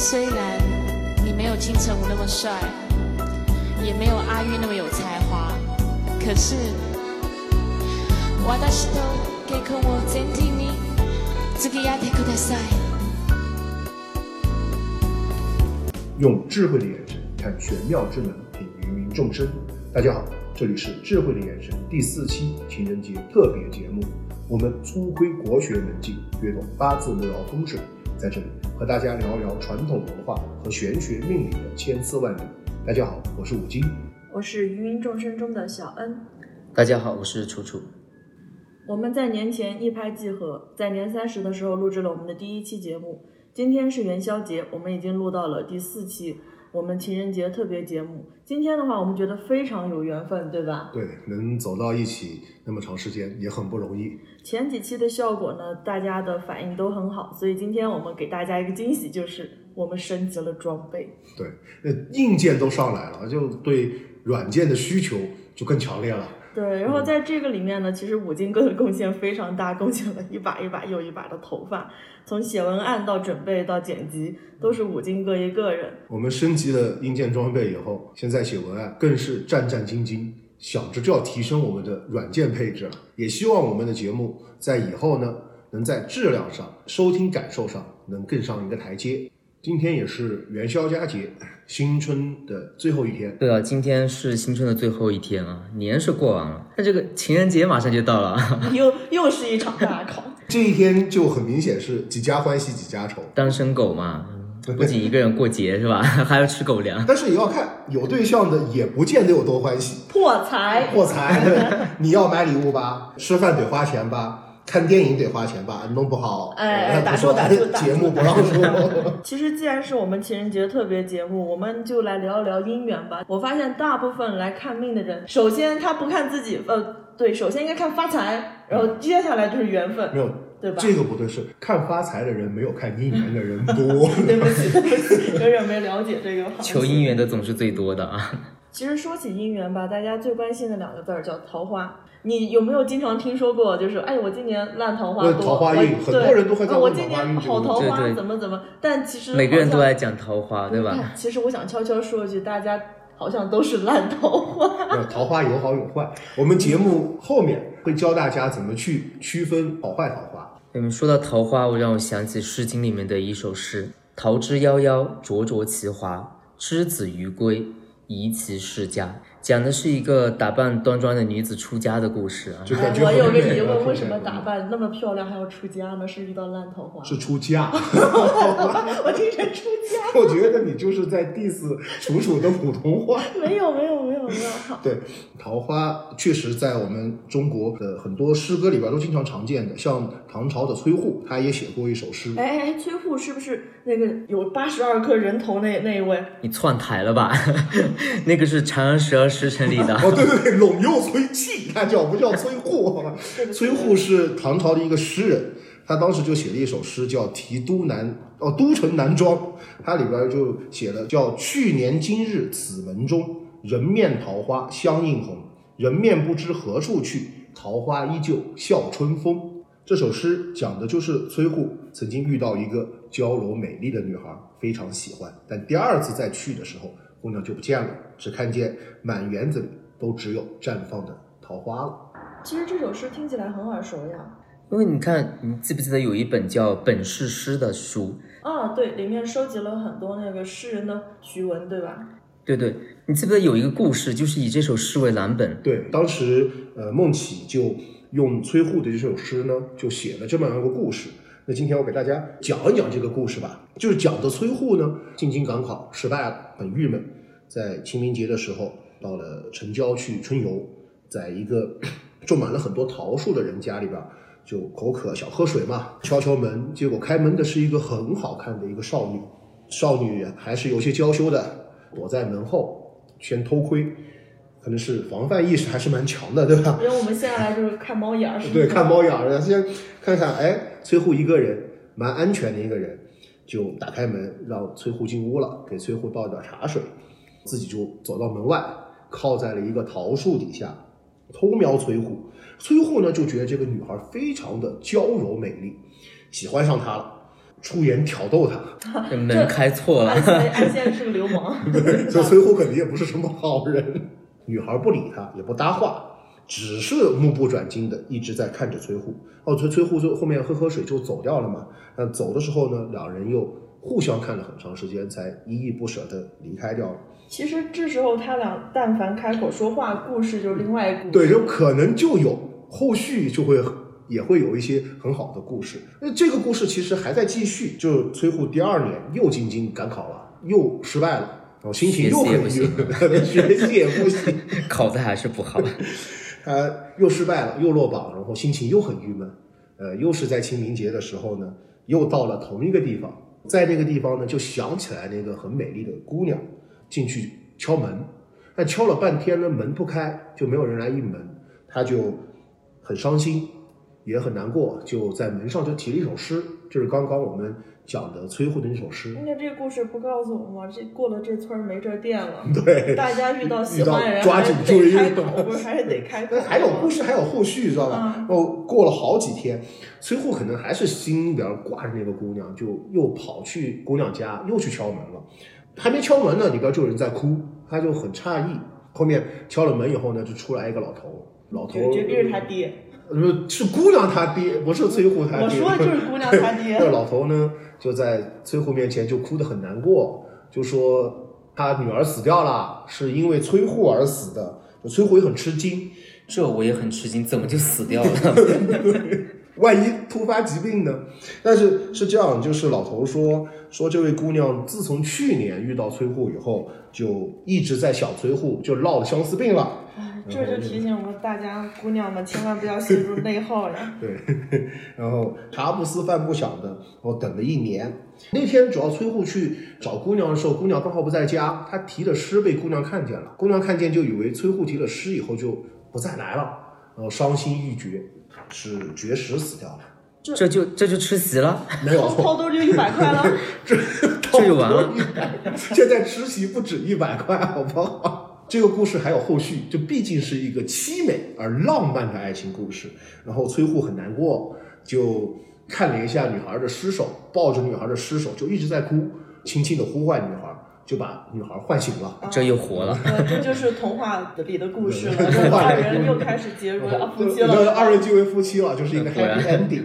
虽然你没有金城武那么帅，也没有阿玉那么有才华，可是私と結婚を前提に付き合ってください。用智慧的眼神看玄妙之门，品芸芸众生。大家好，这里是智慧的眼神第四期情人节特别节目。我们粗窥国学门径，略懂八字六爻风水， 在这里和大家聊聊传统文化和玄学命理的千丝万缕。大家好，我是五金，我是芸芸众生中的小恩。大家好，我是楚楚。我们在年前一拍即合，在年三十的时候录制了我们的第一期节目。今天是元宵节，我们已经录到了第四期我们情人节特别节目。今天的话，我们觉得非常有缘分，对吧？对，能走到一起那么长时间也很不容易。前几期的效果呢，大家的反应都很好，所以今天我们给大家一个惊喜，就是我们升级了装备。对，那硬件都上来了，就对软件的需求就更强烈了。对，然后在这个里面呢，其实五金哥的贡献非常大，贡献了一把一把又一把的头发，从写文案到准备到剪辑，都是五金哥一个人。我们升级了硬件装备以后，现在写文案更是战战兢兢，想着就要提升我们的软件配置了。也希望我们的节目在以后呢，能在质量上、收听感受上能更上一个台阶。今天也是元宵佳节，新春的最后一天。对啊，今天是新春的最后一天啊，年是过完了，那这个情人节马上就到了，又又是一场大考。这一天就很明显是几家欢喜几家愁。单身狗嘛，不仅一个人过节是吧，还要吃狗粮。但是也要看有对象的，也不见得有多欢喜。破财，破财！你要买礼物吧，吃饭得花钱吧。看电影得花钱吧，弄不好哎，打住打住，节目不让说。其实既然是我们情人节特别节目，我们就来聊一聊姻缘吧。我发现大部分来看命的人，首先他不看自己，呃，对，首先应该看发财，然后接下来就是缘分，没有，对吧？这个不对，是看发财的人没有看姻缘的人多。对不起，对不起，有点没了解这个。求姻缘的总是最多的啊。其实说起姻缘吧，大家最关心的两个字儿叫桃花。你有没有经常听说过？就是哎，我今年烂桃花多，桃花运，很多人都会讲我今年好桃花怎么怎么？但其实每个人都爱讲桃花，对吧？其实我想悄悄说一句，大家好像都是烂桃花。桃花有好有坏，我们节目后面会教大家怎么去区分好坏桃花。你们说到桃花，我让我想起《诗经》里面的一首诗：“桃之夭夭，灼灼其华，之子于归。”宜其世家，讲的是一个打扮端庄的女子出家的故事啊。我有个疑问，为什么打扮那么漂亮还要出家呢？是遇到烂桃花？是出家。我听成出家。我觉得你就是在 diss 楚楚的普通话。没有没有没有没有。对，桃花确实在我们中国的很多诗歌里边都经常常见的，像唐朝的崔护，他也写过一首诗。哎哎，崔护是不是那个有八十二颗人头那那一位？你窜台了吧？那个是《长安十二时辰》里的 哦，对对对，陇右崔器，他叫不叫崔护？崔护是唐朝的一个诗人，他当时就写了一首诗，叫《题都南》哦，都城南庄，他里边就写了叫“去年今日此门中，人面桃花相映红，人面不知何处去，桃花依旧笑春风”。这首诗讲的就是崔护曾经遇到一个娇柔美丽的女孩，非常喜欢，但第二次再去的时候。姑娘就不见了，只看见满园子里都只有绽放的桃花了。其实这首诗听起来很耳熟呀，因为你看，你记不记得有一本叫《本是诗》的书？啊，对，里面收集了很多那个诗人的徐文，对吧？对对，你记不记得有一个故事，就是以这首诗为蓝本？对，当时呃，孟起就用崔护的这首诗呢，就写了这么样一个故事。那今天我给大家讲一讲这个故事吧，就是讲的崔护呢进京赶考失败了，很郁闷，在清明节的时候到了城郊去春游，在一个 种满了很多桃树的人家里边，就口渴想喝水嘛，敲敲门，结果开门的是一个很好看的一个少女，少女还是有些娇羞的，躲在门后先偷窥。可能是防范意识还是蛮强的，对吧？因为我们现在来就是看猫眼儿，对，看猫眼儿，先看看，哎，崔护一个人，蛮安全的一个人，就打开门让崔护进屋了，给崔护倒点茶水，自己就走到门外，靠在了一个桃树底下，偷瞄崔护。崔护呢就觉得这个女孩非常的娇柔美丽，喜欢上她了。出言挑逗她，这门开错了安。仙安仙是个流氓，所以崔护肯定也不是什么好人。女孩不理他，也不搭话，只是目不转睛的一直在看着崔护。哦，崔崔护就后面喝喝水就走掉了嘛。那走的时候呢，两人又互相看了很长时间，才依依不舍的离开掉了。其实这时候他俩但凡开口说话，故事就是另外一个故事。对，就可能就有后续就会也会有一些很好的故事。那这个故事其实还在继续，就崔护第二年又进京赶考了，又失败了，然后心情又很郁闷，学习也不行，考的还是不好。他又失败了，又落榜，然后心情又很郁闷。呃，又是在清明节的时候呢，又到了同一个地方，在那个地方呢，就想起来那个很美丽的姑娘，进去敲门，但敲了半天呢，门不开，就没有人来应门，他就很伤心，也很难过，就在门上就题了一首诗，就是刚刚我们讲的崔护的那首诗。那这个故事不告诉我们吗？这过了这村儿没这店了。对，大家遇到喜欢的人，抓紧注意得开口，不是还是得开口那。还有故事，还有后续，知道吧？嗯哦，过了好几天，崔护可能还是心里边挂着那个姑娘，就又跑去姑娘家，又去敲门了。还没敲门呢，里边就有人在哭，他就很诧异。后面敲了门以后呢，就出来一个老头，老头绝绝逼是他爹，呃是姑娘他爹，不是崔护他爹。我说的就是姑娘他爹 那。老头呢，就在崔护面前就哭得很难过，就说他女儿死掉了，是因为崔护而死的。崔护也很吃惊，这我也很吃惊，怎么就死掉了？万一突发疾病呢？但是是这样，就是老头说说这位姑娘自从去年遇到崔护以后，就一直在想崔护，就落了相思病了。哎这就提醒我们大家姑娘们千万不要陷入内耗了。对，然后茶不思饭不想的，我等了一年。那天主要崔护去找姑娘的时候，姑娘刚好不在家，他提的诗被姑娘看见了，姑娘看见就以为崔护提了诗以后就不再来了，然后伤心欲绝，是绝食死掉了。这就这就吃席了，没有，掏兜就一百块了，这 这就完了。现在吃席不止一百块，好不好？这个故事还有后续，这毕竟是一个凄美而浪漫的爱情故事。然后崔护很难过，就看了一下女孩的尸首，抱着女孩的尸首就一直在哭，轻轻的呼唤女孩，就把女孩唤醒了。这又活了。呃，这就是童话里的故事了。二人又开始结为啊夫妻了。二人结为夫妻了，就是一个 happy ending。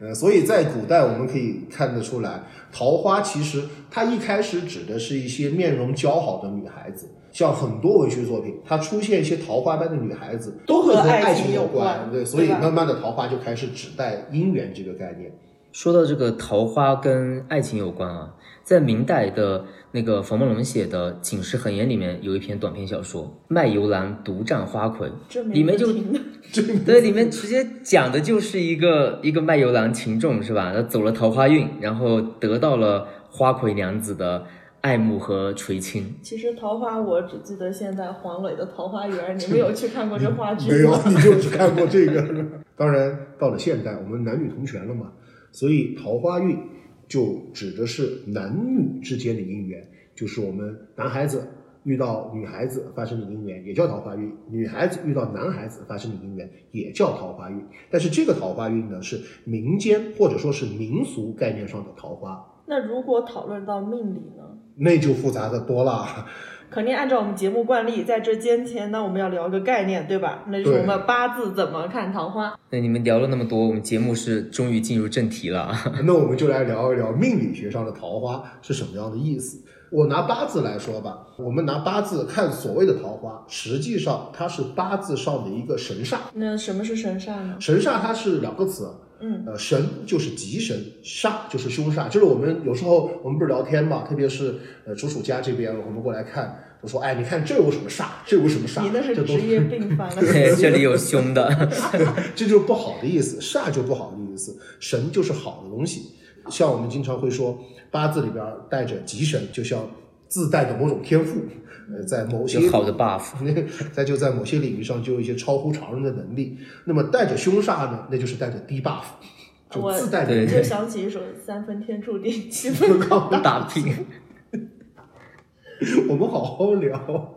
呃，所以在古代我们可以看得出来，桃花其实它一开始指的是一些面容姣好的女孩子，像很多文学作品，它出现一些桃花般的女孩子，都会和和爱爱情情有关。关对，所以慢慢的桃花就开始指代姻缘这个概念。说到这个桃花跟爱情有关啊，在明代的那个冯梦龙写的《警世恒言》里面有一篇短篇小说《卖油郎独占花魁这》，里面就 名字对，里面直接讲的就是一个一个卖油郎秦仲是吧？他走了桃花运，然后得到了花魁娘子的爱慕和垂青。其实桃花，我只记得现在黄磊的《桃花源》，你没有去看过这话剧没有？，你就只看过这个。当然，到了现代，我们男女同权了嘛，所以桃花运就指的是男女之间的姻缘，就是我们男孩子遇到女孩子发生的姻缘，也叫桃花运；女孩子遇到男孩子发生的姻缘，也叫桃花运。但是这个桃花运呢，是民间或者说是民俗概念上的桃花，那如果讨论到命理呢？那就复杂的多了。肯定按照我们节目惯例，在这间前呢，我们要聊个概念，对吧？那就是我们八字怎么看桃花。那你们聊了那么多，我们节目是终于进入正题了。那我们就来聊一聊命理学上的桃花是什么样的意思。我拿八字来说吧，我们拿八字看所谓的桃花，实际上它是八字上的一个神煞。那什么是神煞呢？神煞它是两个词，嗯，呃，神就是吉神，煞就是凶煞。就是我们有时候我们不是聊天嘛，特别是呃楚楚家这边，我们过来看，我说哎，你看这有什么煞，这有什么煞，你那是这都职业病犯了。对，这里有凶的，这就是不好的意思，煞就不好的意思，神就是好的东西。像我们经常会说，八字里边带着吉神，就像自带的某种天赋，呃，在某些有好的 buff。再就在某些领域上就有一些超乎常人的能力。那么带着凶煞呢，那就是带着低 buff，就我自带的对就想起一首《三分天注定，七分 靠打》。打拼。我们好好聊。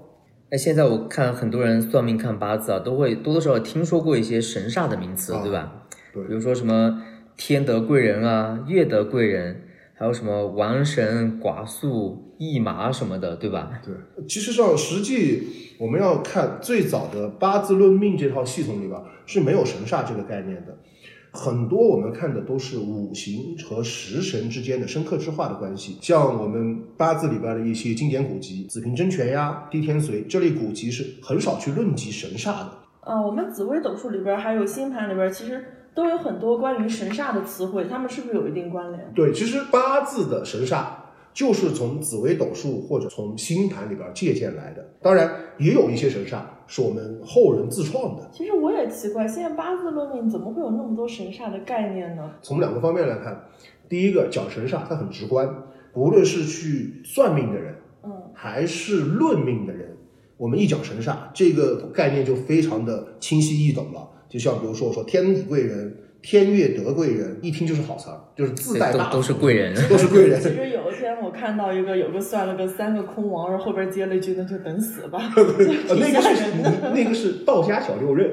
那现在我看很多人算命看八字啊，都会多多少少听说过一些神煞的名词，啊对吧？对比如说什么天德贵人啊、月德贵人、还有什么王神、寡宿、一麻什么的，对吧？对，其实上实际我们要看最早的八字论命这套系统里边是没有神煞这个概念的，很多我们看的都是五行和食神之间的生克之化的关系。像我们八字里边的一些经典古籍，子平真诠呀、地天髓这类古籍是很少去论及神煞的。啊，我们紫微斗数里边还有星盘里边，其实都有很多关于神煞的词汇，它们是不是有一定关联？对，其实八字的神煞就是从紫微斗数或者从星盘里边借鉴来的。当然，也有一些神煞是我们后人自创的。其实我也奇怪，现在八字论命怎么会有那么多神煞的概念呢？从两个方面来看，第一个讲神煞，它很直观，无论是去算命的人，嗯，还是论命的人，我们一讲神煞，这个概念就非常的清晰易懂了。就像比如说我说天子贵人、天月德贵人，一听就是好词儿，就是自带大都都是贵人。都是贵人。其实有一天我看到一个有个算了个三个空王，然后后边接了一句那就等死吧，那个是。那个是道家小六壬，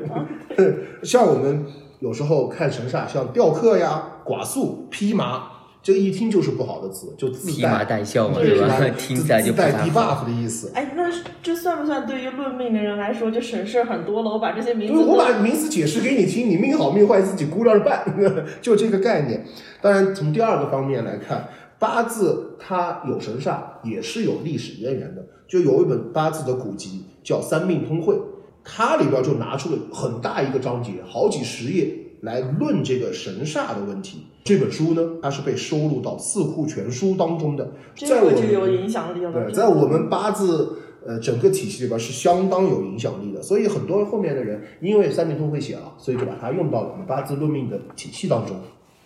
像我们有时候看神煞，像吊客呀、寡宿、披麻，这个一听就是不好的词，就自带戴孝嘛，对对吧吧？？听起来就自带 debuff。的意思。哎，那这算不算对于论命的人来说就省事儿很多了？我把这些名字我把名词解释给你听，你命好命坏自己估量着办，就这个概念。当然，从第二个方面来看，八字它有神煞，也是有历史渊源的。就有一本八字的古籍叫《三命通会》，它里边就拿出了很大一个章节，好几十页来论这个神煞的问题。这本书呢，它是被收录到《四库全书》当中的，这在我们个就有影响力了。对，在我们八字呃整个体系里边是相当有影响力的，所以很多后面的人因为三命通会写了，所以就把它用到了我们八字论命的体系当中。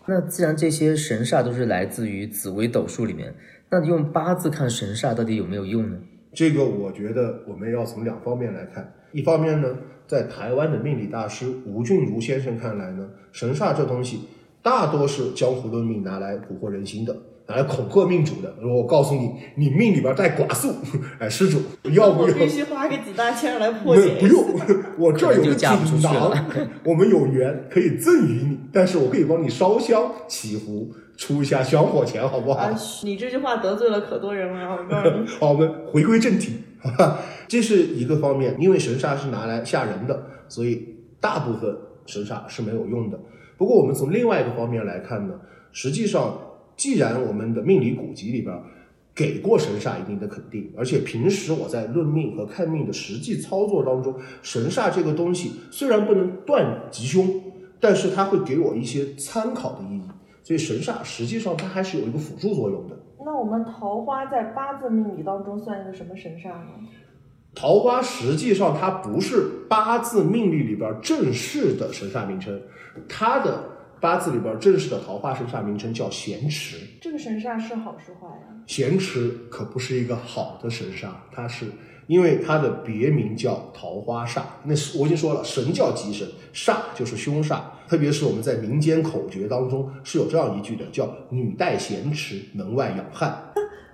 那既然这些神煞都是来自于紫微斗数里面，那用八字看神煞到底有没有用呢？这个我觉得我们要从两方面来看，一方面呢，在台湾的命理大师吴俊如先生看来呢，神煞这东西大多是江湖论命拿来蛊惑人心的。拿来恐吓命主的，说我告诉你，你命里边带寡宿，哎，施主要不要？我必须花个几大千来破解。不用，我这儿有个锦囊，我们有缘可以赠予你，但是我可以帮你烧香祈福，出一下香火钱，好不好？啊，你这句话得罪了可多人了，我告诉你。好，我们回归正题？这是一个方面，因为神煞是拿来吓人的，所以大部分神煞是没有用的。不过我们从另外一个方面来看呢，实际上，既然我们的命理古籍里边给过神煞一定的肯定，而且平时我在论命和看命的实际操作当中，神煞这个东西虽然不能断吉凶，但是它会给我一些参考的意义。所以神煞实际上它还是有一个辅助作用的。那我们桃花在八字命理当中算一个什么神煞呢？桃花实际上它不是八字命理里边正式的神煞名称，它的八字里边正式的桃花神煞名称叫咸池。这个神煞是好是坏呀？咸池可不是一个好的神煞，它是因为它的别名叫桃花煞。那是我已经说了，神叫吉神，煞就是凶煞。特别是我们在民间口诀当中是有这样一句的，叫“女带咸池，门外养汉”。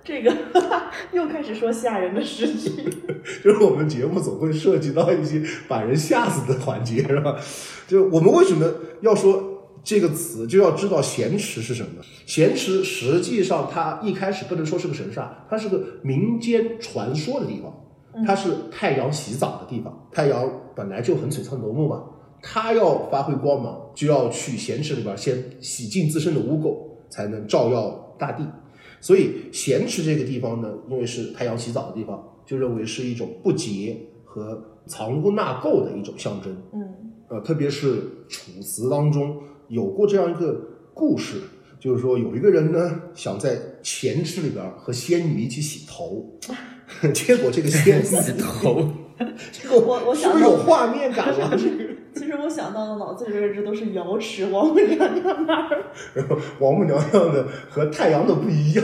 这个 又开始说吓人的事情。就是我们节目总会涉及到一些把人吓死的环节，是吧？就我们为什么要说这个词，就要知道咸池是什么？咸池实际上它一开始不能说是个神煞，它是个民间传说的地方，它是太阳洗澡的地方。太阳本来就很璀璨夺目嘛，它要发挥光芒，就要去咸池里边先洗净自身的污垢，才能照耀大地。所以咸池这个地方呢，因为是太阳洗澡的地方，就认为是一种不洁和藏污纳垢的一种象征。嗯，呃，特别是楚辞当中有过这样一个故事，就是说有一个人呢想在咸池里边和仙女一起洗头，结果这个仙女 洗头，这个我我想是不是有画面感了？这个其实我想到的脑子里边这都是瑶池王母娘娘那儿。然后王母娘娘的和太阳的不一样，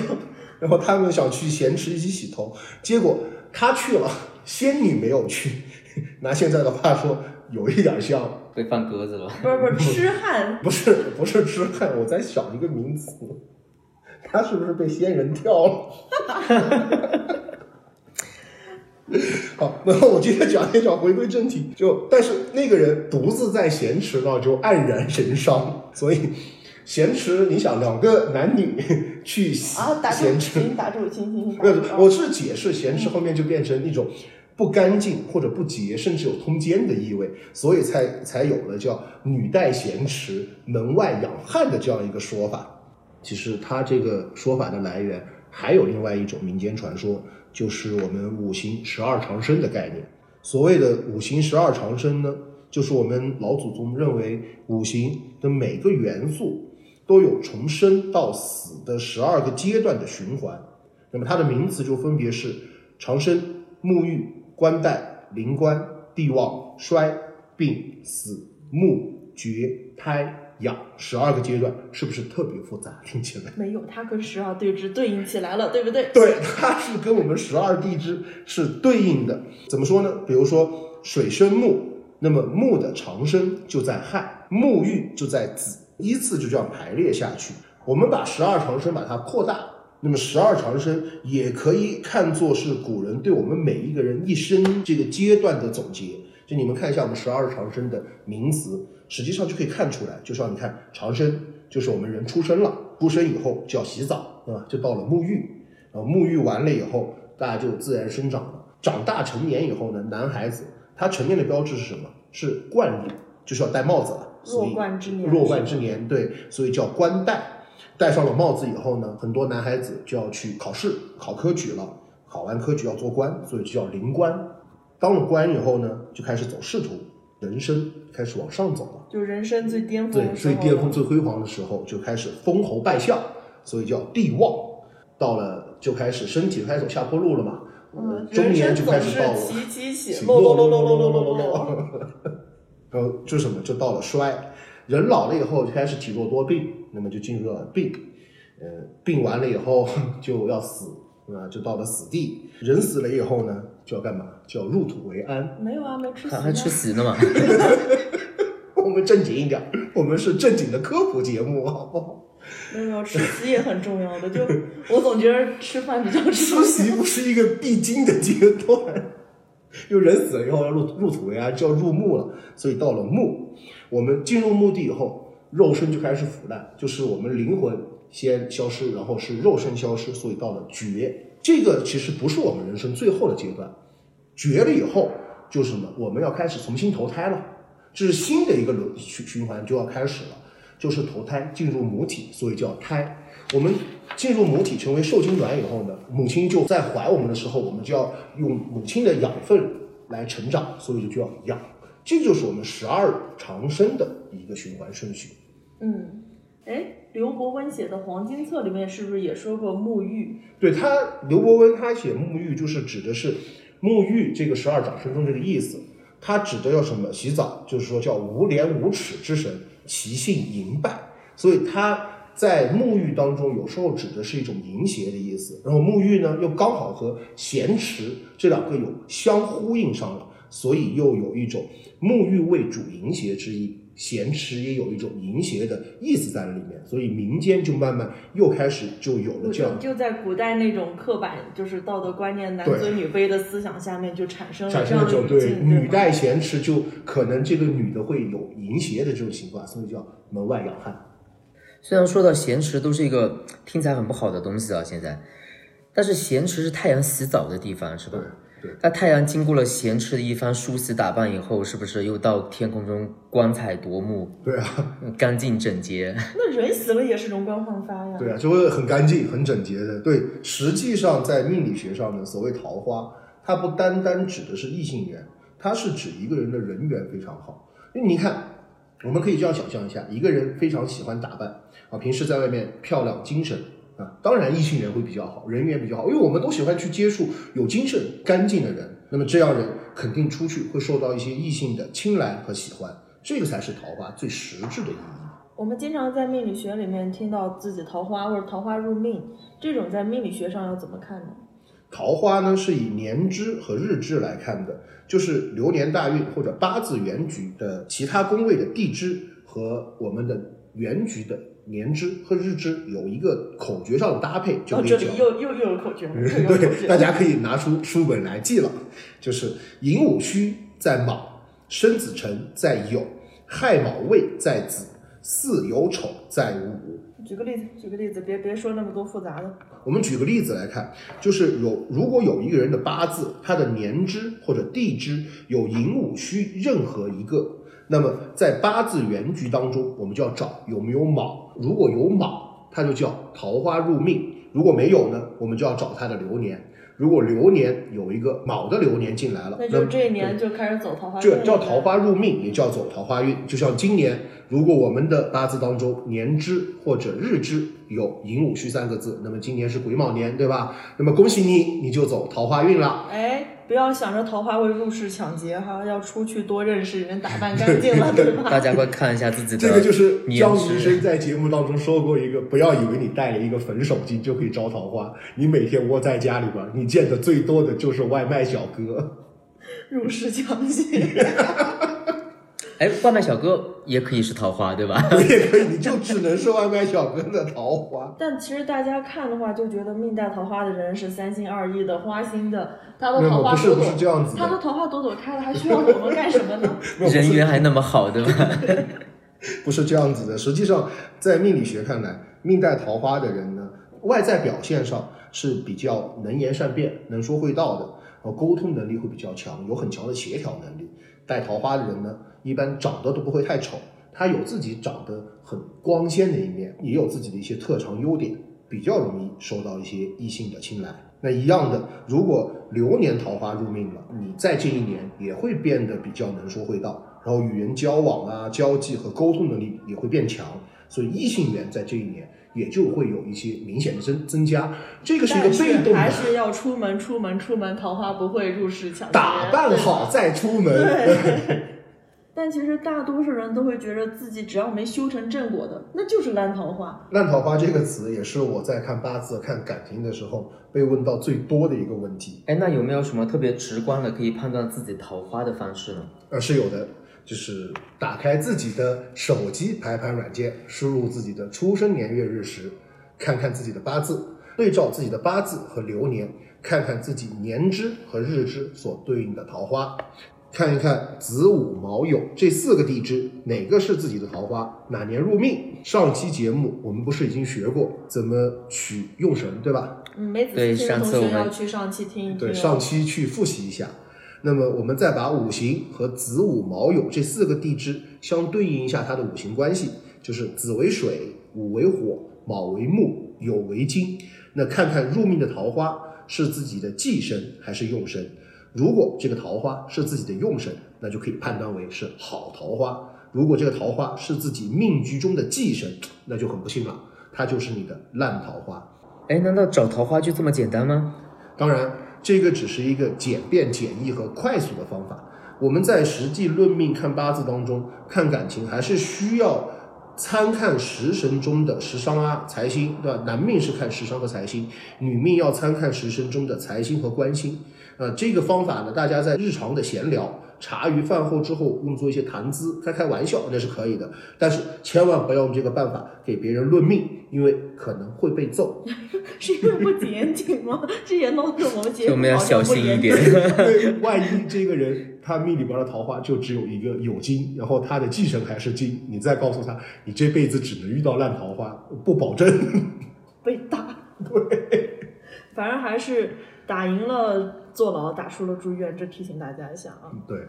然后他们想去咸池一起洗头，结果他去了，仙女没有去。拿现在的话说，有一点像，被放鸽子了。不是 不是，痴汉不是不是痴汉，我在想一个名词，他是不是被仙人跳了？好，那么我今天讲一讲，回归正题。就但是那个人独自在咸池呢，就黯然神伤。所以咸池，你想两个男女去啊，打住，咸池。打住，请请请打没有。，我是解释咸池后面就变成一种不干净或者不洁，甚至有通奸的意味，所以才才有了叫“女带咸池，门外养汉”的这样一个说法。其实它这个说法的来源还有另外一种民间传说，就是我们五行十二长生的概念。所谓的五行十二长生呢，就是我们老祖宗认为五行的每个元素都有从生到死的十二个阶段的循环。那么它的名词就分别是长生、沐浴、冠带、临官、地旺、衰、病、死、木、绝、胎、养十二个阶段，是不是特别复杂？听起来。没有，它跟十二对支对应起来了，对不对？对，它是跟我们十二地支是对应的。怎么说呢？比如说水生木，那么木的长生就在亥，沐浴就在子，依次就这样排列下去。我们把十二长生把它扩大，那么十二长生也可以看作是古人对我们每一个人一生这个阶段的总结。就你们看一下我们十二长生的名词，实际上就可以看出来，就像你看长生就是我们人出生了，出生以后就要洗澡，对吧？就到了沐浴，然后沐浴完了以后，大家就自然生长了。长大成年以后呢，男孩子他成年的标志是什么？是冠礼，就是要戴帽子了。所以弱冠之年弱冠之年，对，所以叫冠戴。戴上了帽子以后呢，很多男孩子就要去考试，考科举了，考完科举要做官，所以就叫临官。当了官以后呢，就开始走仕途，人生开始往上走了。就人生最巅峰对，最巅峰、最辉煌的时候，就开始封侯拜相，所以叫帝旺。到了就开始身体开始走下坡路了嘛，嗯，中年就开始到了起起起起落落落落落落落落落落。落。然后就什么，就到了衰，人老了以后就开始体弱多病，那么就进入了病，呃，病完了以后 就要死，啊，就到了死地。人死了以后呢，就要干嘛？就要入土为安。没有啊，没吃还还席呢吃席呢嘛？我们正经一点，我们是正经的科普节目，好不好？没有，吃席也很重要的。就我总觉得吃饭比较重 吃。席不是一个必经的阶段，就人死了以后要入入土为安，就要入墓了。所以到了墓，我们进入墓地以后，肉身就开始腐烂，就是我们灵魂先消失，然后是肉身消失，所以到了绝。这个其实不是我们人生最后的阶段，绝了以后就是什么？我们要开始重新投胎了，这是新的一个轮循循环就要开始了。就是投胎进入母体，所以叫胎。我们进入母体成为受精卵以后呢，母亲就在怀我们的时候，我们就要用母亲的养分来成长，所以就叫养。这就是我们十二长生的一个循环顺序。嗯，哎，刘伯温写的《黄金册》里面是不是也说过沐浴？对他，刘伯温他写沐浴，就是指的是沐浴这个十二长生中这个意思。它指的要什么？洗澡，就是说叫无廉无耻之神，其性淫败。所以他在沐浴当中，有时候指的是一种淫邪的意思。然后沐浴呢，又刚好和咸池这两个有相呼应上了，所以又有一种沐浴为主淫邪之意。咸池也有一种淫邪的意思在里面，所以民间就慢慢又开始就有了这样就在古代那种刻板就是道德观念男尊女卑的思想下面，就产生了产这样的生了这种对。女吧带咸池，就可能这个女的会有淫邪的这种情况，所以叫门外养汉。虽然说到咸池都是一个听起来很不好的东西啊，现在，但是咸池是太阳洗澡的地方，是吧？对对那太阳经过了闲池的一番梳洗打扮以后，是不是又到天空中光彩夺目、对啊，干净整洁？那人死了也是容光焕发呀。对啊，就会很干净、很整洁的。对，实际上在命理学上呢，所谓桃花，它不单单指的是异性缘，它是指一个人的人缘非常好。因为你看，我们可以这样想象一下，一个人非常喜欢打扮啊，平时在外面漂亮、精神啊，当然异性缘会比较好，人缘比较好，因为我们都喜欢去接触有精神、干净的人。那么这样人肯定出去会受到一些异性的青睐和喜欢，这个才是桃花最实质的意义。我们经常在命理学里面听到自己桃花或者桃花入命，这种在命理学上要怎么看呢？桃花呢是以年支和日支来看的，就是流年大运或者八字原局的其他宫位的地支和我们的原局的年支和日支有一个口诀上的搭配，就。这里又又又有口诀 了，对，大家可以拿出书本来记了，就是寅午戌在卯，申子辰在酉，亥卯未在子，巳酉丑在午。举个例子，举个例子，别别说那么多复杂的。我们举个例子来看，就是有如果有一个人的八字，他的年支或者地支有寅午戌任何一个，那么在八字原局当中，我们就要找有没有卯。如果有卯，它就叫桃花入命；如果没有呢，我们就要找它的流年。如果流年有一个卯的流年进来了，那就这一年就开始走桃花运这。叫桃花入命，也叫走桃花运。就像今年，如果我们的八字当中年支或者日支有寅午戌三个字，那么今年是癸卯年，对吧？那么恭喜你，你就走桃花运了。哎，不要想着桃花会入室抢劫哈，要出去多认识人，打扮干净了，对吧？大家快看一下自己的这个就是年张医生在节目当中说过一个，不要以为你带了一个粉手巾就可以招桃花，你每天窝在家里边，你见的最多的就是外卖小哥。入室抢劫。哎，外卖小哥也可以是桃花，对吧？我也可以，你就只能是外卖小哥的桃花。但其实大家看的话，就觉得命带桃花的人是三心二意的、花心的，他都没有桃花不是不朵朵，是这样子的他的桃花朵朵开了，还需要我们干什么呢？人缘还那么好，对吧？不是这样子的。实际上，在命理学看来，命带桃花的人呢，外在表现上是比较能言善辩、能说会道的，呃，沟通能力会比较强，有很强的协调能力。带桃花的人呢，一般长得都不会太丑，他有自己长得很光鲜的一面，也有自己的一些特长优点，比较容易受到一些异性的青睐。那一样的，如果流年桃花入命了，你在这一年也会变得比较能说会道，然后与人交往啊、交际和沟通能力也会变强，所以异性缘在这一年也就会有一些明显的增增加。这个是一个被动的，还是要出门，出门，出门，桃花不会入室抢劫。打扮好再出门。但其实大多数人都会觉得自己只要没修成正果的，那就是烂桃花。烂桃花这个词也是我在看八字、看感情的时候被问到最多的一个问题。哎，那有没有什么特别直观的可以判断自己桃花的方式呢？呃，是有的，就是打开自己的手机排盘软件，输入自己的出生年月日时，看看自己的八字，对照自己的八字和流年，看看自己年支和日支所对应的桃花，看一看子午卯酉这四个地支哪个是自己的桃花，哪年入命。上期节目我们不是已经学过怎么取用神，对吧？嗯，没仔对细听的同学要去上期听一听、哦。对，上期去复习一下。那么我们再把五行和子午卯酉这四个地支相对应一下它的五行关系，就是子为水，午为火，卯为木，酉为金。那看看入命的桃花是自己的忌神还是用神。如果这个桃花是自己的用神，那就可以判断为是好桃花；如果这个桃花是自己命局中的忌神，那就很不幸了，它就是你的烂桃花。哎，难道找桃花就这么简单吗？当然，这个只是一个简便、简易和快速的方法。我们在实际论命、看八字当中看感情，还是需要参看食神中的食伤啊、财星，对吧？男命是看食伤和财星，女命要参看食神中的财星和官星。呃，这个方法呢，大家在日常的闲聊、茶余饭后之后用作一些谈资、开开玩笑，那是可以的。但是千万不要用这个办法给别人论命，因为可能会被揍。是因为不严谨吗？这也弄得我们节目所以我们要小心一点。对，万一这个人他命里边的桃花就只有一个酉金，然后他的忌神还是金，你再告诉他，你这辈子只能遇到烂桃花，不保证。被打。对，反正还是打赢了坐牢，打输了住院，这提醒大家一下啊。对，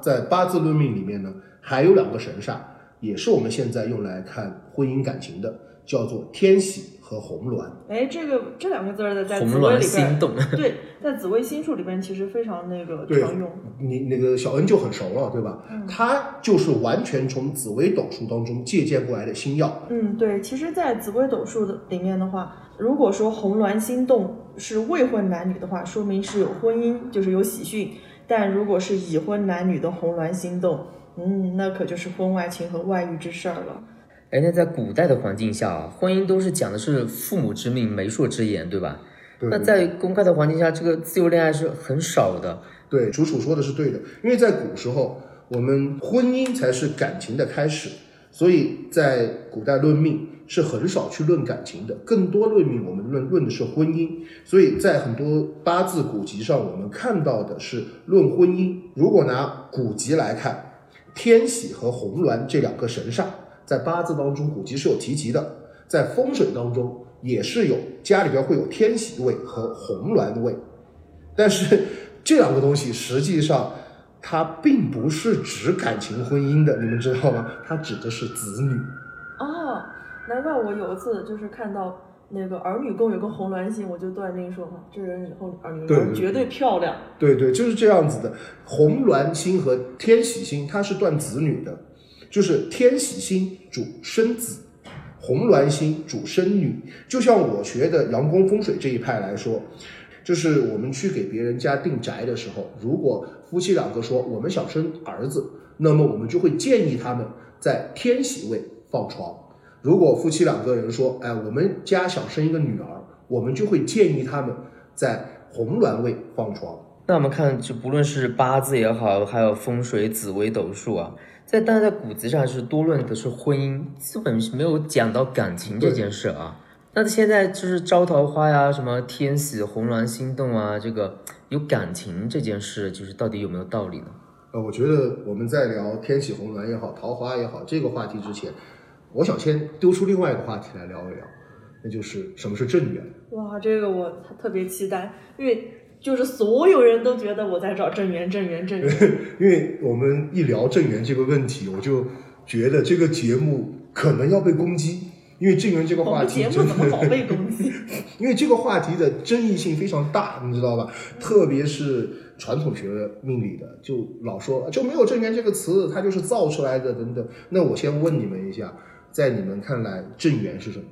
在八字论命里面呢，还有两个神煞，也是我们现在用来看婚姻感情的，叫做天喜和红鸾。哎，这个这两个字儿的在紫微里鸾心边，动，对，在紫微星术里边其实非常那个常用。你那个小恩就很熟了，对吧？他就是完全从紫微斗数当中借鉴过来的星耀。嗯，对，其实，在紫微斗数的里面的话，如果说红鸾心动是未婚男女的话，说明是有婚姻，就是有喜讯；但如果是已婚男女的红鸾心动，嗯，那可就是婚外情和外遇之事儿了。哎，那在古代的环境下啊，婚姻都是讲的是父母之命、媒妁之言，对吧？那对对在公开的环境下，这个自由恋爱是很少的。对，楚楚说的是对的，因为在古时候，我们婚姻才是感情的开始，所以在古代论命是很少去论感情的，更多论命我们论论的是婚姻，所以在很多八字古籍上，我们看到的是论婚姻。如果拿古籍来看，天喜和红鸾这两个神煞，在八字当中古籍是有提及的。在风水当中也是有家里边会有天喜位和红鸾位，但是这两个东西实际上它并不是指感情婚姻的，你们知道吗？它指的是子女。哦，难怪我有一次就是看到那个儿女宫有个红鸾星，我就断定说哈，这人以后儿女宫绝对漂亮。对对，就是这样子的。红鸾星和天喜星它是断子女的，就是天喜星主生子，红鸾星主生女。就像我学的阳宫风水这一派来说，就是我们去给别人家定宅的时候，如果夫妻两个说我们想生儿子，那么我们就会建议他们在天喜位放床。如果夫妻两个人说，哎，我们家想生一个女儿，我们就会建议他们在红鸾位放床。那我们看，就不论是八字也好，还有风水、紫微斗数啊，在但是在骨子上是多论的是婚姻，基本是没有讲到感情这件事啊。那现在就是招桃花呀，什么天喜、红鸾心动啊，这个有感情这件事，就是到底有没有道理呢？呃，我觉得我们在聊天喜红鸾也好，桃花也好这个话题之前，我想先丢出另外一个话题来聊一聊，那就是什么是正缘。哇，这个我特别期待，因为就是所有人都觉得我在找正缘，正缘，正缘。因为我们一聊正缘这个问题，我就觉得这个节目可能要被攻击，因为正缘这个话题节目真的怎么老被攻击？因为这个话题的争议性非常大，你知道吧？特别是传统学命理的，就老说就没有正缘这个词，它就是造出来的等等。那我先问你们一下，在你们看来，正缘是什么？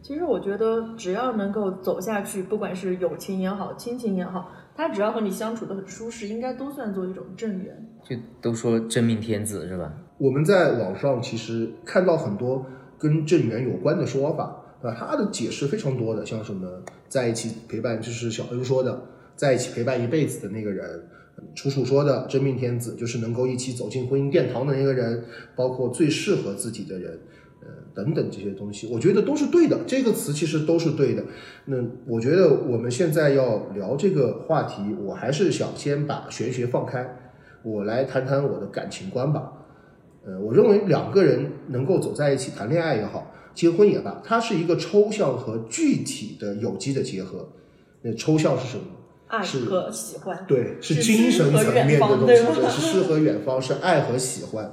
其实我觉得，只要能够走下去，不管是友情也好，亲情也好，他只要和你相处的很舒适，应该都算作一种正缘。就都说真命天子是吧？我们在网上其实看到很多跟正缘有关的说法，对吧？它的解释非常多的，像什么在一起陪伴，就是小恩说的，在一起陪伴一辈子的那个人。楚楚说的真命天子就是能够一起走进婚姻殿堂的那个人，包括最适合自己的人，呃，等等这些东西，我觉得都是对的。这个词其实都是对的。那我觉得我们现在要聊这个话题，我还是想先把玄学放开，我来谈谈我的感情观吧。呃，我认为两个人能够走在一起谈恋爱也好，结婚也罢，它是一个抽象和具体的有机的结合。那抽象是什么？爱是和喜欢，对，是是精神层面的东西，是诗和远方，是爱和喜欢。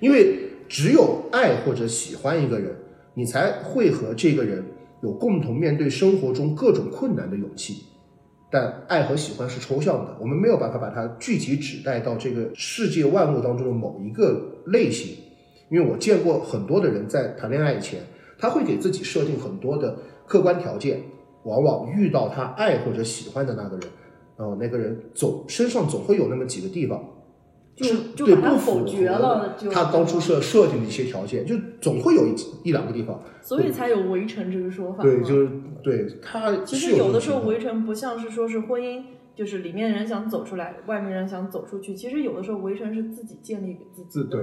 因为只有爱或者喜欢一个人，你才会和这个人有共同面对生活中各种困难的勇气。但爱和喜欢是抽象的，我们没有办法把它具体指代到这个世界万物当中的某一个类型。因为我见过很多的人在谈恋爱前，他会给自己设定很多的客观条件，往往遇到他爱或者喜欢的那个人，然后那个人总身上总会有那么几个地方，就是就对不否决了，就他当初设设定的一些条件，就总会有一一两个地方，所以才有围城这个说法。对，就是对他其实有的时候围城不像是说是婚姻，就是里面人想走出来，外面人想走出去。其实有的时候围城是自己建立给自己对，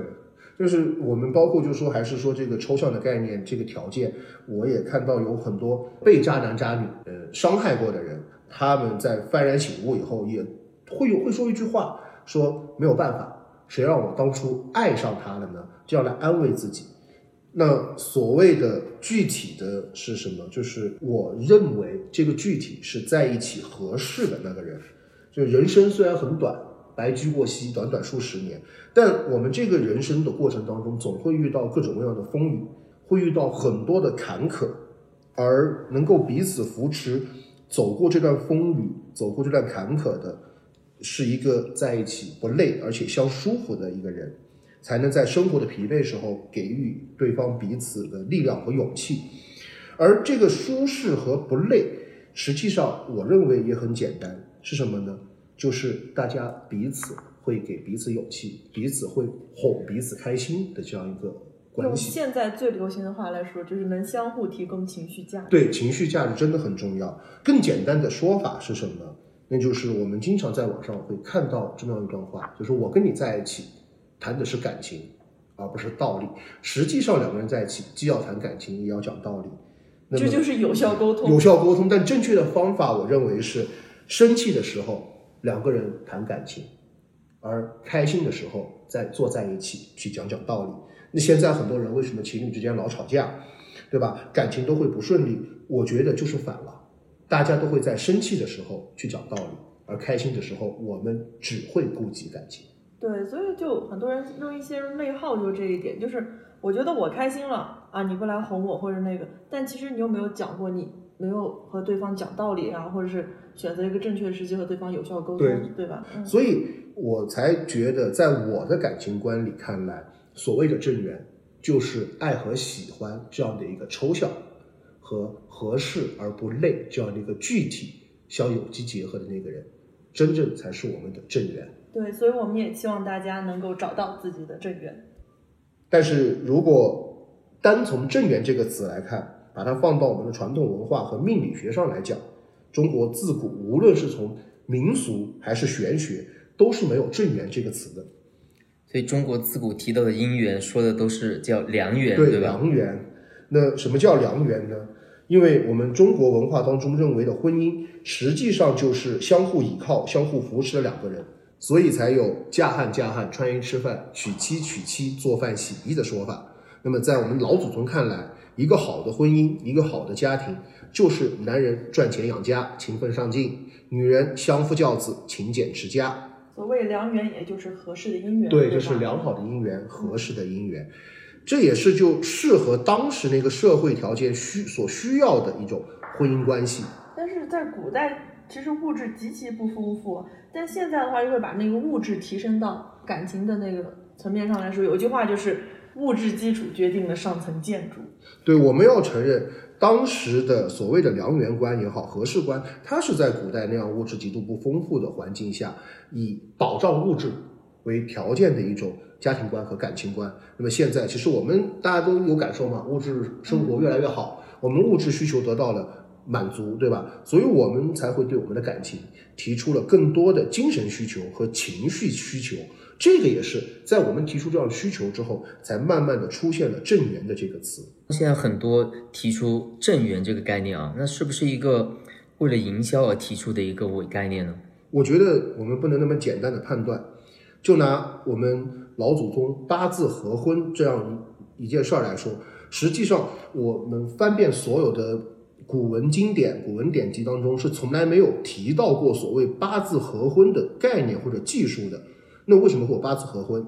就是我们包括就说还是说这个抽象的概念，这个条件，我也看到有很多被渣男渣女呃伤害过的人，他们在幡然醒悟以后，也会有会说一句话，说没有办法，谁让我当初爱上他了呢？这样来安慰自己。那所谓的具体的是什么？就是我认为这个具体是在一起合适的那个人。就人生虽然很短，白驹过隙，短短数十年，但我们这个人生的过程当中，总会遇到各种各样的风雨，会遇到很多的坎坷，而能够彼此扶持，走过这段风雨，走过这段坎坷的，是一个在一起不累而且相舒服的一个人，才能在生活的疲惫时候给予对方彼此的力量和勇气。而这个舒适和不累，实际上我认为也很简单，是什么呢？就是大家彼此会给彼此勇气，彼此会哄彼此开心的这样一个关用系。现在最流行的话来说，就是能相互提供情绪价值。对，情绪价值真的很重要。更简单的说法是什么呢？那就是我们经常在网上会看到这么样一段话，就是我跟你在一起谈的是感情，而不是道理。实际上，两个人在一起既要谈感情，也要讲道理。那么这就是有效沟通。有效沟通，但正确的方法，我认为是生气的时候两个人谈感情，而开心的时候再坐在一起去讲讲道理。那现在很多人为什么情侣之间老吵架？对吧？感情都会不顺利。我觉得就是反了，大家都会在生气的时候去讲道理，而开心的时候我们只会顾及感情。对，所以就很多人用一些内耗，就这一点，就是我觉得我开心了啊，你不来哄我或者那个，但其实你又没有讲过，你没有和对方讲道理啊，或者是选择一个正确的时机和对方有效沟通，对对吧？嗯所以我才觉得，在我的感情观里看来，所谓的正缘，就是爱和喜欢这样的一个抽象和合适而不累这样的一个具体相有机结合的那个人，真正才是我们的正缘。对，所以我们也希望大家能够找到自己的正缘。但是如果单从正缘这个词来看，把它放到我们的传统文化和命理学上来讲，中国自古无论是从民俗还是玄学，都是没有正缘这个词的。所以中国自古提到的姻缘，说的都是叫良缘，对吧？良缘。那什么叫良缘呢？因为我们中国文化当中认为的婚姻，实际上就是相互依靠、相互扶持的两个人，所以才有嫁汉嫁汉、穿衣吃饭、娶妻娶妻、做饭洗衣的说法。那么在我们老祖宗看来，一个好的婚姻，一个好的家庭，就是男人赚钱养家、勤奋上进，女人相夫教子、勤俭持家。所谓良缘，也就是合适的姻缘，对，吧就是良好的姻缘，合适的姻缘，这也是就适合当时那个社会条件需所需要的一种婚姻关系。但是在古代，其实物质极其不丰富，但现在的话，又会把那个物质提升到感情的那个层面上来说。有一句话就是“物质基础决定了上层建筑对，我们要承认，当时的所谓的良缘观也好，合适观，它是在古代那样物质极度不丰富的环境下，以保障物质为条件的一种家庭观和感情观。那么现在，其实我们大家都有感受嘛，物质生活越来越好，我们物质需求得到了满足，对吧？所以我们才会对我们的感情提出了更多的精神需求和情绪需求。这个也是在我们提出这样的需求之后，才慢慢的出现了正缘的这个词。现在很多提出正缘这个概念啊，那是不是一个为了营销而提出的一个伪概念呢？我觉得我们不能那么简单的判断，就拿我们老祖宗八字合婚这样一件事儿来说，实际上我们翻遍所有的古文经典、古文典籍当中，是从来没有提到过所谓八字合婚的概念或者技术的。那为什么会有八字合婚？”。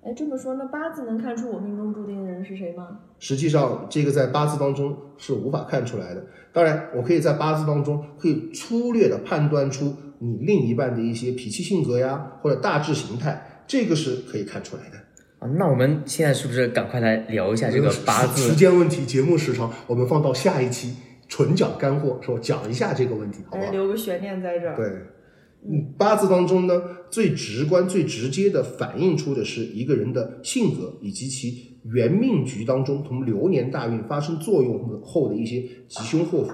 哎，这么说，那八字能看出我命中注定的人是谁吗？实际上，这个在八字当中是无法看出来的。当然，我可以在八字当中可以粗略的判断出你另一半的一些脾气性格呀，或者大致形态，这个是可以看出来的。啊，那我们现在是不是赶快来聊一下这个八字时？间问题，节目时长，我们放到下一期纯讲干货，说讲一下这个问题，好不哎，好？留个悬念在这儿。对，嗯，八字当中呢，最直观、最直接的反映出的是一个人的性格以及其原命局当中同流年大运发生作用后的一些吉凶祸福。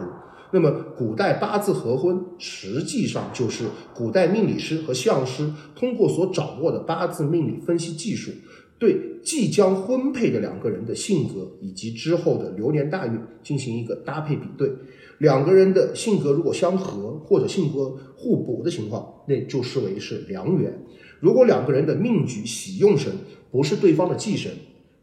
那么，古代八字合婚实际上就是古代命理师和相师通过所掌握的八字命理分析技术，对即将婚配的两个人的性格以及之后的流年大运进行一个搭配比对。两个人的性格如果相合或者性格互补的情况，那就视为是良缘。如果两个人的命局喜用神不是对方的忌神，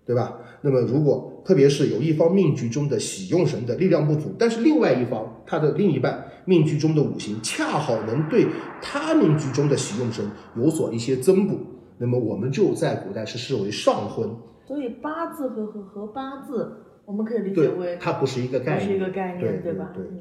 对吧？那么如果特别是有一方命局中的喜用神的力量不足，但是另外一方他的另一半命局中的五行恰好能对他命局中的喜用神有所一些增补，那么我们就在古代是视为上婚。所以八字和和和八字，我们可以理解为，它不是一个概念，不是一个概念，对吧？对对。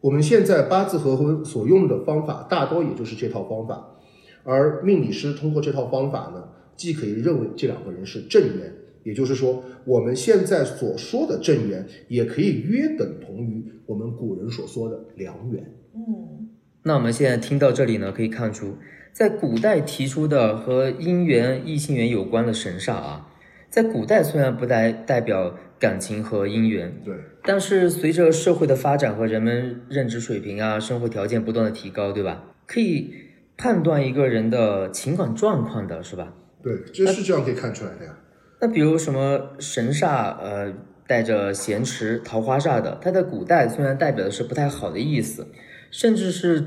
我们现在八字合婚所用的方法，大多也就是这套方法，而命理师通过这套方法呢，既可以认为这两个人是正缘，也就是说，我们现在所说的正缘，也可以约等同于我们古人所说的良缘。嗯，那我们现在听到这里呢，可以看出，在古代提出的和姻缘、异性缘有关的神煞啊，在古代虽然不代代表感情和姻缘，对，但是随着社会的发展和人们认知水平啊、生活条件不断的提高，对吧？可以判断一个人的情感状况的，是吧？对，这是这样可以看出来的呀。那比如什么神煞，呃，带着咸池、桃花煞的，它在古代虽然代表的是不太好的意思，甚至是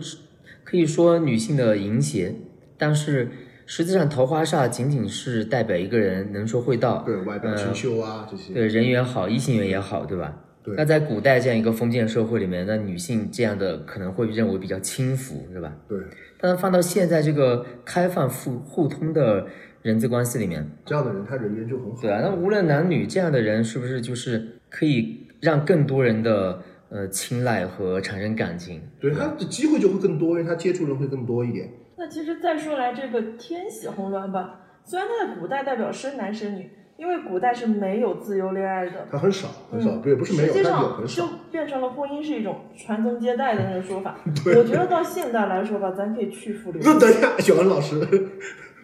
可以说女性的淫邪，但是实际上桃花煞仅仅是代表一个人能说会道，对外表清秀啊，这些。对人缘好，异性缘也好，对吧？对那在古代这样一个封建社会里面，那女性这样的可能会认为比较轻浮，是吧？对，但是放到现在这个开放互互通的人际关系里面，这样的人他人缘就很好。对啊，那无论男女，这样的人是不是就是可以让更多人的呃青睐和产生感情？对他的机会就会更多，因为他接触人会更多一点。那其实再说来这个天喜红鸾吧，虽然他在古代代表生男生女，因为古代是没有自由恋爱的，他很少很少，嗯对，不是没有，实际但有上就很少。变成了婚姻是一种传宗接代的那种说法。我觉得到现代来说吧，咱可以去父留那子。等一下，小文老师，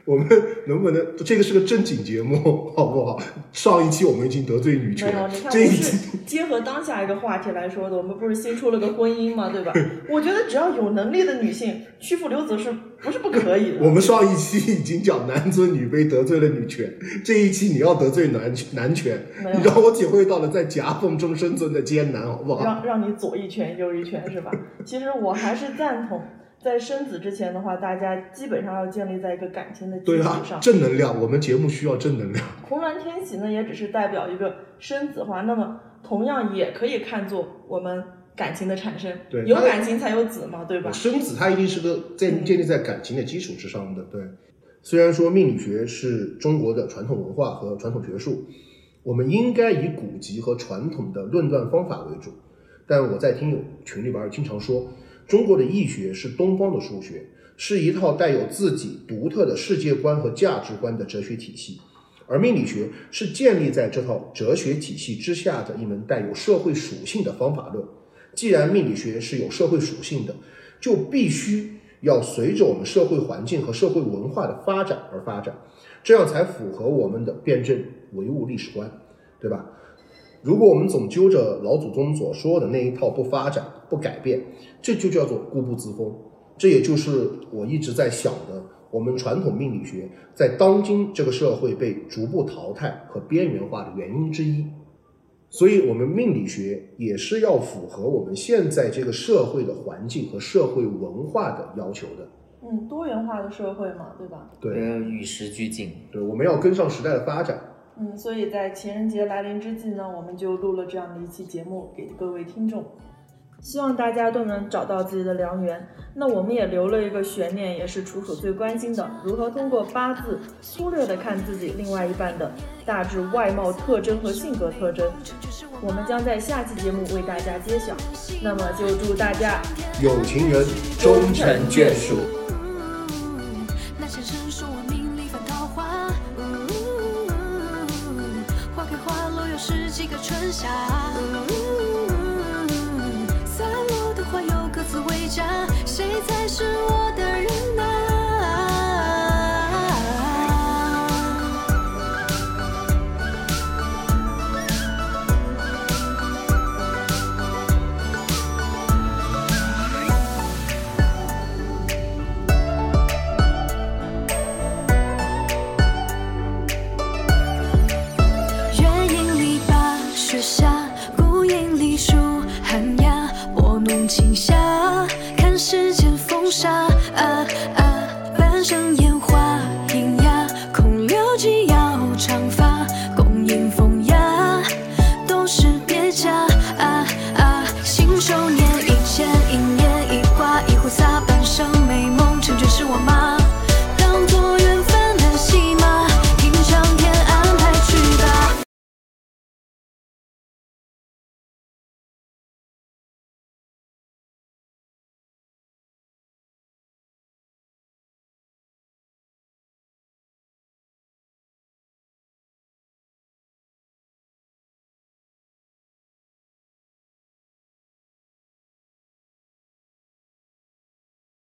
我们能不能这个是个正经节目，好不好？上一期我们已经得罪女，权这一期结合当下一个话题来说的，我们不是新出了个婚姻吗，对吧？我觉得只要有能力的女性屈服刘子是不是不可以的？我们上一期已经讲男尊女卑得罪了女权，这一期你要得罪男男权你让我体会到了在夹缝中生存的艰难，好不好？让让你左一拳右一拳是吧？其实我还是赞同，在生子之前的话，大家基本上要建立在一个感情的基对啊，础上。正能量，我们节目需要正能量。红鸾天喜呢，也只是代表一个生子化，那么同样也可以看作我们感情的产生。对有感情才有子嘛，对吧？生子它一定是个在嗯建立在感情的基础之上的。对，虽然说命理学是中国的传统文化和传统学术，我们应该以古籍和传统的论断方法为主，但我在听友群里边经常说，中国的易学是东方的数学，是一套带有自己独特的世界观和价值观的哲学体系。而命理学是建立在这套哲学体系之下的一门带有社会属性的方法论。既然命理学是有社会属性的，就必须要随着我们社会环境和社会文化的发展而发展，这样才符合我们的辩证唯物历史观，对吧？如果我们总揪着老祖宗所说的那一套不发展、不改变，这就叫做固步自封。这也就是我一直在想的，我们传统命理学在当今这个社会被逐步淘汰和边缘化的原因之一。所以，我们命理学也是要符合我们现在这个社会的环境和社会文化的要求的。嗯，多元化的社会嘛，对吧？对，呃，与时俱进。对，我们要跟上时代的发展。嗯，所以在情人节来临之际呢，我们就录了这样的一期节目给各位听众，希望大家都能找到自己的良缘。那我们也留了一个悬念，也是楚楚最关心的，如何通过八字粗略的看自己另外一半的大致外貌特征和性格特征。我们将在下期节目为大家揭晓。那么就祝大家有情人终成眷属。那些人说我命里犯桃花，花开花落又是几个春夏。